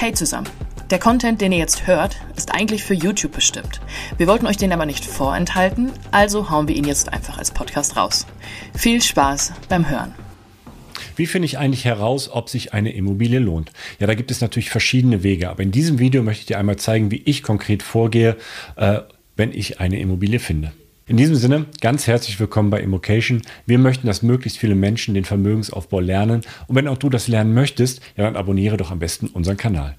Hey zusammen. Der Content, den ihr jetzt hört, ist eigentlich für YouTube bestimmt. Wir wollten euch den aber nicht vorenthalten, also hauen wir ihn jetzt einfach als Podcast raus. Viel Spaß beim Hören. Wie finde ich eigentlich heraus, ob sich eine Immobilie lohnt? Ja, da gibt es natürlich verschiedene Wege, aber in diesem Video möchte ich dir einmal zeigen, wie ich konkret vorgehe, äh, wenn ich eine Immobilie finde. In diesem Sinne, ganz herzlich willkommen bei Immocation. Wir möchten, dass möglichst viele Menschen den Vermögensaufbau lernen. Und wenn auch du das lernen möchtest, ja, dann abonniere doch am besten unseren Kanal.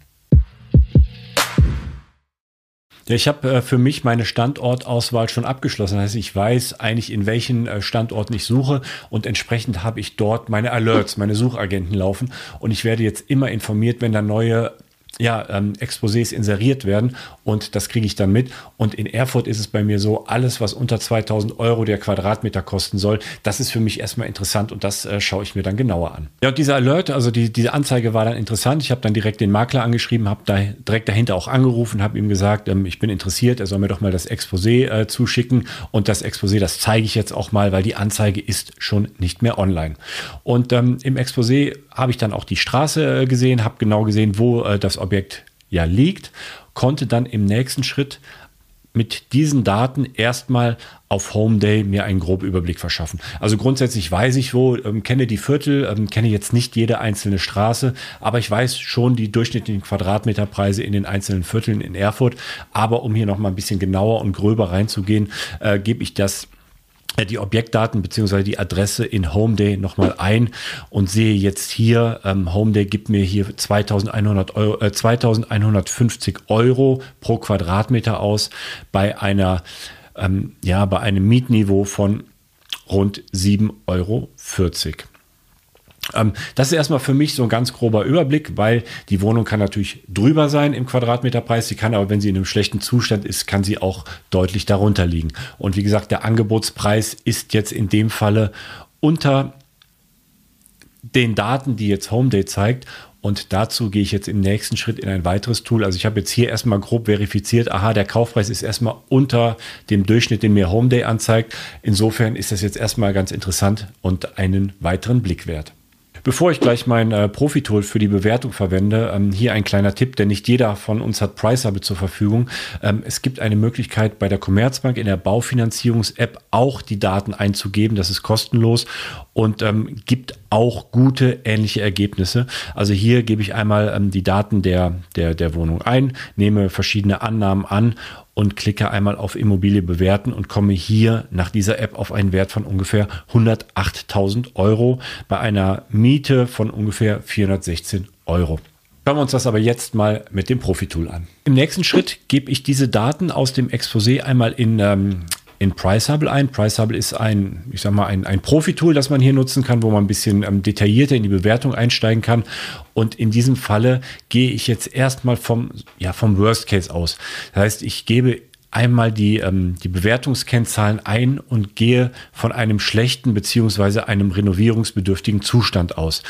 Ja, ich habe äh, für mich meine Standortauswahl schon abgeschlossen. Das heißt, ich weiß eigentlich, in welchen äh, Standorten ich suche und entsprechend habe ich dort meine Alerts, meine Suchagenten laufen und ich werde jetzt immer informiert, wenn da neue ja, ähm, Exposés inseriert werden und das kriege ich dann mit. Und in Erfurt ist es bei mir so, alles, was unter 2000 Euro der Quadratmeter kosten soll, das ist für mich erstmal interessant und das äh, schaue ich mir dann genauer an. Ja, und dieser Alert, also die, diese Anzeige war dann interessant. Ich habe dann direkt den Makler angeschrieben, habe da direkt dahinter auch angerufen, habe ihm gesagt, ähm, ich bin interessiert, er soll mir doch mal das Exposé äh, zuschicken und das Exposé, das zeige ich jetzt auch mal, weil die Anzeige ist schon nicht mehr online. Und ähm, im Exposé habe ich dann auch die Straße äh, gesehen, habe genau gesehen, wo äh, das Objekt ja liegt, konnte dann im nächsten Schritt mit diesen Daten erstmal auf Home Day mir einen groben Überblick verschaffen. Also grundsätzlich weiß ich wo, ähm, kenne die Viertel, ähm, kenne jetzt nicht jede einzelne Straße, aber ich weiß schon die durchschnittlichen Quadratmeterpreise in den einzelnen Vierteln in Erfurt. Aber um hier noch mal ein bisschen genauer und gröber reinzugehen, äh, gebe ich das die Objektdaten beziehungsweise die Adresse in Homeday nochmal ein und sehe jetzt hier, ähm, Homeday gibt mir hier 2100 Euro, äh, 2150 Euro pro Quadratmeter aus bei einer, ähm, ja, bei einem Mietniveau von rund 7,40 Euro. Ähm, das ist erstmal für mich so ein ganz grober Überblick, weil die Wohnung kann natürlich drüber sein im Quadratmeterpreis. Sie kann aber, wenn sie in einem schlechten Zustand ist, kann sie auch deutlich darunter liegen. Und wie gesagt, der Angebotspreis ist jetzt in dem Falle unter den Daten, die jetzt Homeday zeigt. Und dazu gehe ich jetzt im nächsten Schritt in ein weiteres Tool. Also ich habe jetzt hier erstmal grob verifiziert, aha, der Kaufpreis ist erstmal unter dem Durchschnitt, den mir Homeday anzeigt. Insofern ist das jetzt erstmal ganz interessant und einen weiteren Blick wert. Bevor ich gleich mein äh, Profi-Tool für die Bewertung verwende, ähm, hier ein kleiner Tipp, denn nicht jeder von uns hat Priceable zur Verfügung. Ähm, es gibt eine Möglichkeit bei der Commerzbank in der Baufinanzierungs-App auch die Daten einzugeben. Das ist kostenlos und ähm, gibt auch gute ähnliche Ergebnisse. Also hier gebe ich einmal ähm, die Daten der, der, der Wohnung ein, nehme verschiedene Annahmen an und klicke einmal auf Immobilie bewerten und komme hier nach dieser App auf einen Wert von ungefähr 108.000 Euro bei einer Miete von ungefähr 416 Euro. Schauen wir uns das aber jetzt mal mit dem Profi-Tool an. Im nächsten Schritt gebe ich diese Daten aus dem Exposé einmal in ähm, in Priceable ein. Priceable ist ein, ich sag mal, ein, ein Profi-Tool, das man hier nutzen kann, wo man ein bisschen ähm, detaillierter in die Bewertung einsteigen kann. Und in diesem Falle gehe ich jetzt erstmal vom, ja, vom Worst Case aus. Das heißt, ich gebe einmal die, ähm, die Bewertungskennzahlen ein und gehe von einem schlechten beziehungsweise einem renovierungsbedürftigen Zustand aus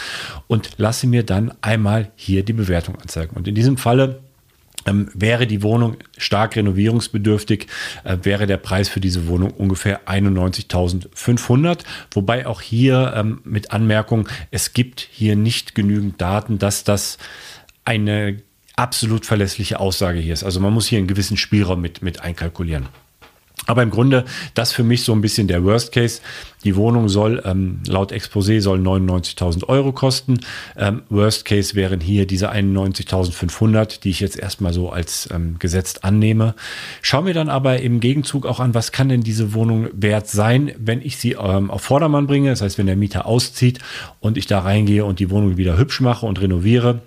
und lasse mir dann einmal hier die Bewertung anzeigen. Und in diesem Falle ähm, wäre die Wohnung stark renovierungsbedürftig, äh, wäre der Preis für diese Wohnung ungefähr 91.500. Wobei auch hier ähm, mit Anmerkung, es gibt hier nicht genügend Daten, dass das eine absolut verlässliche Aussage hier ist. Also man muss hier einen gewissen Spielraum mit, mit einkalkulieren. Aber im Grunde, das für mich so ein bisschen der Worst Case. Die Wohnung soll ähm, laut Exposé soll 99.000 Euro kosten. Ähm, Worst Case wären hier diese 91.500, die ich jetzt erstmal so als ähm, gesetzt annehme. Schau mir dann aber im Gegenzug auch an, was kann denn diese Wohnung wert sein, wenn ich sie ähm, auf Vordermann bringe. Das heißt, wenn der Mieter auszieht und ich da reingehe und die Wohnung wieder hübsch mache und renoviere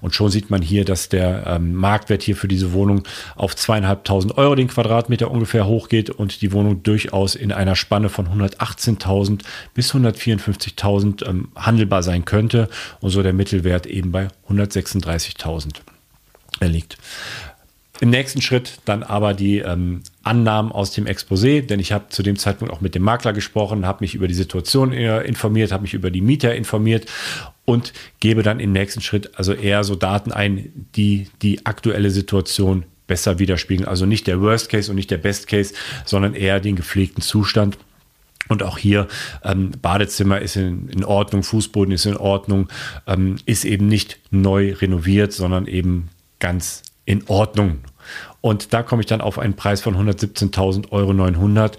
und schon sieht man hier, dass der ähm, Marktwert hier für diese Wohnung auf zweieinhalbtausend Euro den Quadratmeter ungefähr hochgeht und die Wohnung durchaus in einer Spanne von 118.000 bis 154.000 ähm, handelbar sein könnte und so der Mittelwert eben bei 136.000 liegt. Im nächsten Schritt dann aber die ähm, Annahmen aus dem Exposé, denn ich habe zu dem Zeitpunkt auch mit dem Makler gesprochen, habe mich über die Situation äh, informiert, habe mich über die Mieter informiert und gebe dann im nächsten Schritt also eher so Daten ein, die die aktuelle Situation besser widerspiegeln. Also nicht der Worst Case und nicht der Best Case, sondern eher den gepflegten Zustand. Und auch hier, ähm, Badezimmer ist in, in, Ordnung, Fußboden ist in Ordnung, ähm, ist eben nicht neu renoviert, sondern eben ganz in Ordnung. Und da komme ich dann auf einen Preis von 117.900 Euro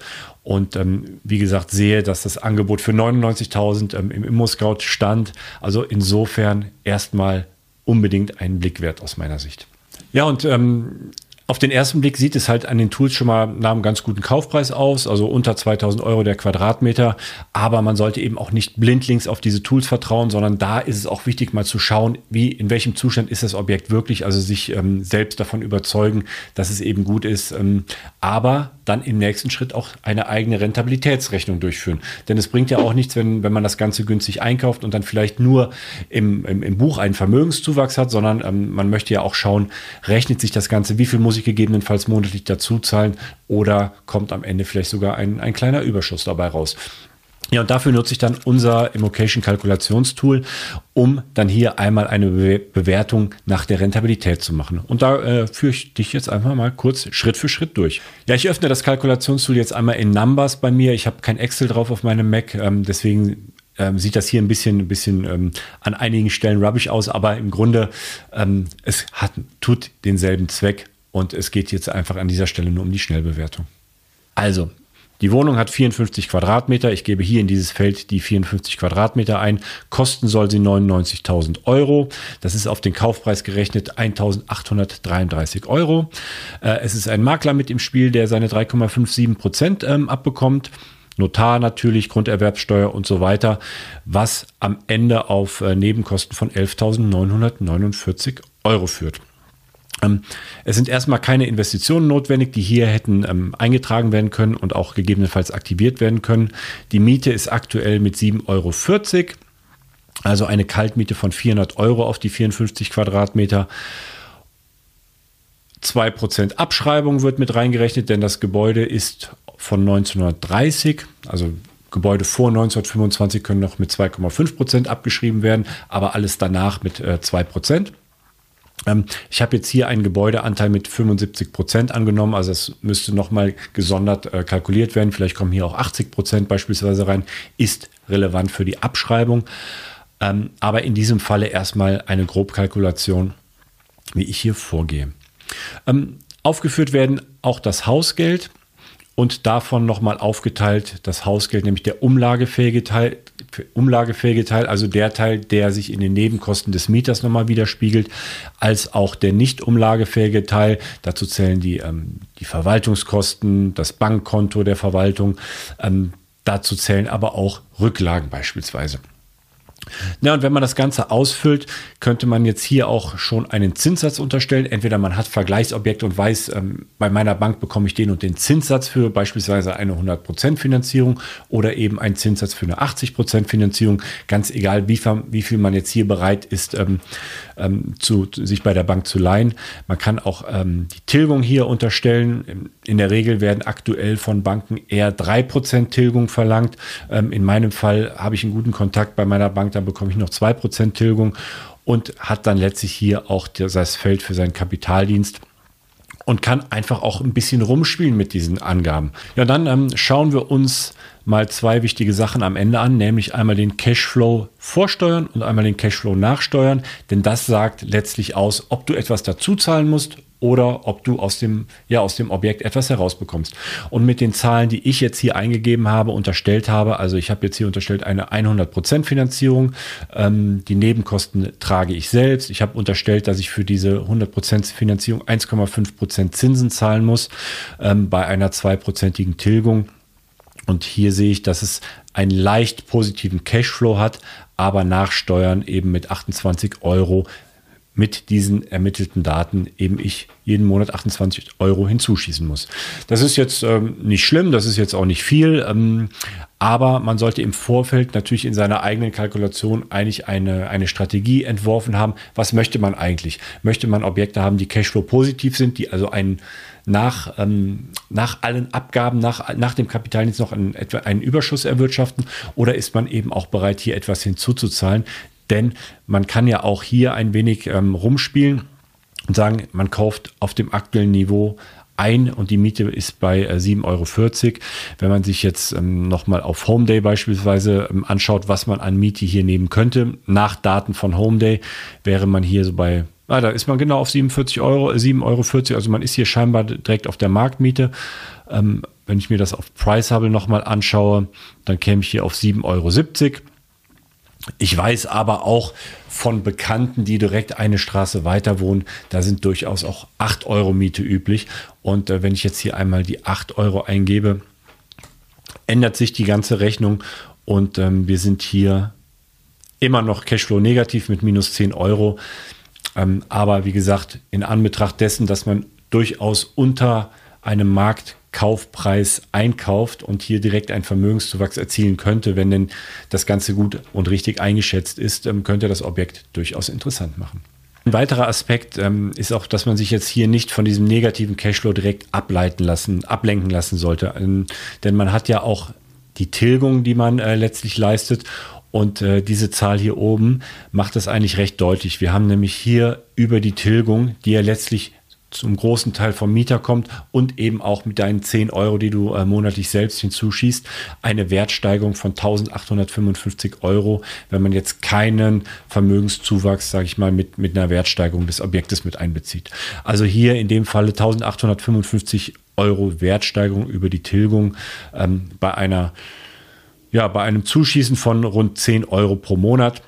und ähm, wie gesagt sehe, dass das Angebot für 99.000 ähm, im Immo-Scout stand. Also insofern erstmal unbedingt einen Blick wert aus meiner Sicht. Ja, und ähm, auf den ersten Blick sieht es halt an den Tools schon mal nach einem ganz guten Kaufpreis aus, also unter 2000 Euro der Quadratmeter. Aber man sollte eben auch nicht blindlings auf diese Tools vertrauen, sondern da ist es auch wichtig, mal zu schauen, wie, in welchem Zustand ist das Objekt wirklich, also sich ähm, selbst davon überzeugen, dass es eben gut ist. Ähm, aber dann im nächsten Schritt auch eine eigene Rentabilitätsrechnung durchführen. Denn es bringt ja auch nichts, wenn, wenn man das Ganze günstig einkauft und dann vielleicht nur im, im, im Buch einen Vermögenszuwachs hat, sondern ähm, man möchte ja auch schauen, rechnet sich das Ganze, wie viel muss ich gegebenenfalls monatlich dazu zahlen oder kommt am Ende vielleicht sogar ein, ein kleiner Überschuss dabei raus. Ja, und dafür nutze ich dann unser Immocation-Kalkulationstool, um dann hier einmal eine Be Bewertung nach der Rentabilität zu machen. Und da äh, führe ich dich jetzt einfach mal kurz Schritt für Schritt durch. Ja, ich öffne das Kalkulationstool jetzt einmal in Numbers bei mir. Ich habe kein Excel drauf auf meinem Mac, ähm, deswegen ähm, sieht das hier ein bisschen, ein bisschen ähm, an einigen Stellen rubbish aus, aber im Grunde ähm, es hat, tut denselben Zweck und es geht jetzt einfach an dieser Stelle nur um die Schnellbewertung. Also, die Wohnung hat 54 Quadratmeter. Ich gebe hier in dieses Feld die 54 Quadratmeter ein. Kosten soll sie 99.000 Euro. Das ist auf den Kaufpreis gerechnet 1.833 Euro. Äh, es ist ein Makler mit im Spiel, der seine 3,57 Prozent ähm, abbekommt. Notar natürlich, Grunderwerbsteuer und so weiter, was am Ende auf äh, Nebenkosten von 11.949 Euro führt. Ähm, es sind erstmal keine Investitionen notwendig, die hier hätten ähm, eingetragen werden können und auch gegebenenfalls aktiviert werden können. Die Miete ist aktuell mit 7,40 Euro. Also eine Kaltmiete von 400 Euro auf die 54 Quadratmeter. 2% Abschreibung wird mit reingerechnet, denn das Gebäude ist von 1930, also Gebäude vor 1925 können noch mit 2,5% abgeschrieben werden, aber alles danach mit äh, 2%. Ähm, ich habe jetzt hier einen Gebäudeanteil mit 75 Prozent angenommen, also es müsste nochmal gesondert äh, kalkuliert werden. Vielleicht kommen hier auch 80 Prozent beispielsweise rein, ist relevant für die Abschreibung. Ähm, aber in diesem Falle erstmal eine Grobkalkulation, wie ich hier vorgehe. Ähm, aufgeführt werden auch das Hausgeld und davon nochmal aufgeteilt das Hausgeld, nämlich der umlagefähige Teil, umlagefähige Teil, also der Teil, der sich in den Nebenkosten des Mieters nochmal widerspiegelt, als auch der nicht umlagefähige Teil. Dazu zählen die, ähm, die Verwaltungskosten, das Bankkonto der Verwaltung. Ähm, dazu zählen aber auch Rücklagen beispielsweise. Na, und wenn man das Ganze ausfüllt, könnte man jetzt hier auch schon einen Zinssatz unterstellen. Entweder man hat Vergleichsobjekte und weiß, ähm, bei meiner Bank bekomme ich den und den Zinssatz für beispielsweise eine 100% Finanzierung oder eben einen Zinssatz für eine 80% Finanzierung. Ganz egal, wie, wie, viel man jetzt hier bereit ist, ähm, ähm, zu, sich bei der Bank zu leihen. Man kann auch ähm, die Tilgung hier unterstellen. In der Regel werden aktuell von Banken eher 3% Tilgung verlangt. Ähm, in meinem Fall habe ich einen guten Kontakt bei meiner Bank dann bekomme ich noch 2% Tilgung und hat dann letztlich hier auch das Feld für seinen Kapitaldienst und kann einfach auch ein bisschen rumspielen mit diesen Angaben. Ja, dann ähm, schauen wir uns mal zwei wichtige Sachen am Ende an, nämlich einmal den Cashflow vorsteuern und einmal den Cashflow nachsteuern, denn das sagt letztlich aus, ob du etwas dazu zahlen musst oder ob du aus dem, ja, aus dem Objekt etwas herausbekommst. Und mit den Zahlen, die ich jetzt hier eingegeben habe, unterstellt habe, also ich habe jetzt hier unterstellt eine 100% Finanzierung, ähm, die Nebenkosten trage ich selbst. Ich habe unterstellt, dass ich für diese 100% Finanzierung 1,5% Zinsen zahlen muss ähm, bei einer zweiprozentigen Tilgung. Und hier sehe ich, dass es einen leicht positiven Cashflow hat, aber nach Steuern eben mit 28 Euro mit diesen ermittelten Daten eben ich jeden Monat 28 Euro hinzuschießen muss. Das ist jetzt ähm, nicht schlimm, das ist jetzt auch nicht viel, ähm, aber man sollte im Vorfeld natürlich in seiner eigenen Kalkulation eigentlich eine, eine Strategie entworfen haben. Was möchte man eigentlich? Möchte man Objekte haben, die Cashflow positiv sind, die also einen nach, ähm, nach allen Abgaben, nach, nach dem Kapitaldienst noch einen, einen Überschuss erwirtschaften? Oder ist man eben auch bereit, hier etwas hinzuzuzahlen? Denn man kann ja auch hier ein wenig ähm, rumspielen und sagen, man kauft auf dem aktuellen Niveau ein und die Miete ist bei äh, 7,40 Euro. Wenn man sich jetzt ähm, nochmal auf Homeday beispielsweise ähm, anschaut, was man an Miete hier nehmen könnte, nach Daten von Homeday wäre man hier so bei Ah, da ist man genau auf 47 Euro, 7,40 Euro. Also man ist hier scheinbar direkt auf der Marktmiete. Ähm, wenn ich mir das auf Priceable nochmal anschaue, dann käme ich hier auf 7,70 Euro. Ich weiß aber auch von Bekannten, die direkt eine Straße weiter wohnen, da sind durchaus auch 8 Euro Miete üblich. Und äh, wenn ich jetzt hier einmal die 8 Euro eingebe, ändert sich die ganze Rechnung und ähm, wir sind hier immer noch Cashflow negativ mit minus 10 Euro. Ähm, aber wie gesagt, in Anbetracht dessen, dass man durchaus unter einem Marktkaufpreis einkauft und hier direkt einen Vermögenszuwachs erzielen könnte, wenn denn das Ganze gut und richtig eingeschätzt ist, ähm, könnte das Objekt durchaus interessant machen. Ein weiterer Aspekt ähm, ist auch, dass man sich jetzt hier nicht von diesem negativen Cashflow direkt ableiten lassen, ablenken lassen sollte. Ähm, denn man hat ja auch die Tilgung, die man äh, letztlich leistet. Und äh, diese Zahl hier oben macht das eigentlich recht deutlich. Wir haben nämlich hier über die Tilgung, die ja letztlich zum großen Teil vom Mieter kommt und eben auch mit deinen 10 Euro, die du äh, monatlich selbst hinzuschießt, eine Wertsteigerung von 1855 Euro, wenn man jetzt keinen Vermögenszuwachs, sage ich mal, mit, mit einer Wertsteigerung des Objektes mit einbezieht. Also hier in dem Falle 1855 Euro Wertsteigerung über die Tilgung ähm, bei einer ja, bei einem Zuschießen von rund 10 Euro pro Monat.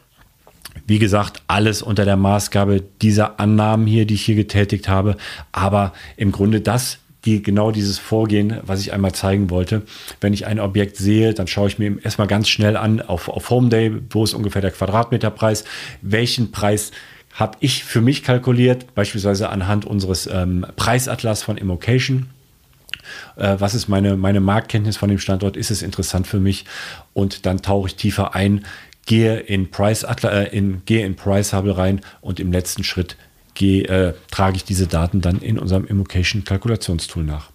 Wie gesagt, alles unter der Maßgabe dieser Annahmen hier, die ich hier getätigt habe. Aber im Grunde das, die, genau dieses Vorgehen, was ich einmal zeigen wollte. Wenn ich ein Objekt sehe, dann schaue ich mir erstmal ganz schnell an auf, auf Home Day, wo ist ungefähr der Quadratmeterpreis, welchen Preis habe ich für mich kalkuliert, beispielsweise anhand unseres ähm, Preisatlas von Immocation äh, was ist meine, meine Marktkenntnis von dem Standort, ist es interessant für mich und dann tauche ich tiefer ein, gehe in Price, äh, in, gehe in Price Hubble rein und im letzten Schritt gehe, äh, trage ich diese Daten dann in unserem Immocation Kalkulationstool nach.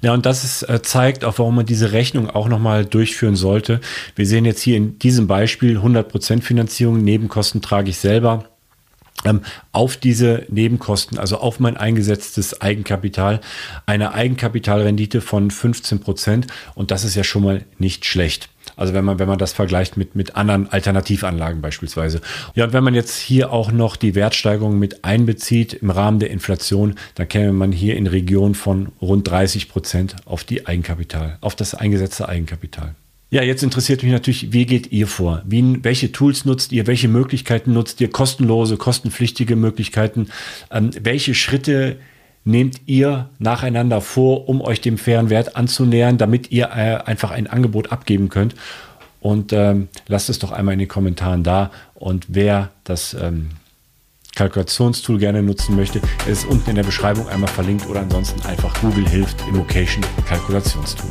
Ja, und das ist, äh, zeigt auch, warum man diese Rechnung auch nochmal durchführen sollte. Wir sehen jetzt hier in diesem Beispiel 100% Finanzierung, Nebenkosten trage ich selber ähm, auf diese Nebenkosten, also auf mein eingesetztes Eigenkapital, eine Eigenkapitalrendite von 15 Prozent. Und das ist ja schon mal nicht schlecht. Also wenn man, wenn man das vergleicht mit, mit anderen Alternativanlagen beispielsweise. Ja, und wenn man jetzt hier auch noch die Wertsteigerung mit einbezieht im Rahmen der Inflation, dann käme man hier in Region von rund 30 Prozent auf die Eigenkapital, auf das eingesetzte Eigenkapital. Ja, jetzt interessiert mich natürlich, wie geht ihr vor? Wie, welche Tools nutzt ihr? Welche Möglichkeiten nutzt ihr? Kostenlose, kostenpflichtige Möglichkeiten? Ähm, welche Schritte nehmt ihr nacheinander vor, um euch dem fairen Wert anzunähern, damit ihr äh, einfach ein Angebot abgeben könnt? Und ähm, lasst es doch einmal in den Kommentaren da. Und wer das ähm, Kalkulationstool gerne nutzen möchte, ist unten in der Beschreibung einmal verlinkt oder ansonsten einfach Google hilft Immocation Kalkulationstool.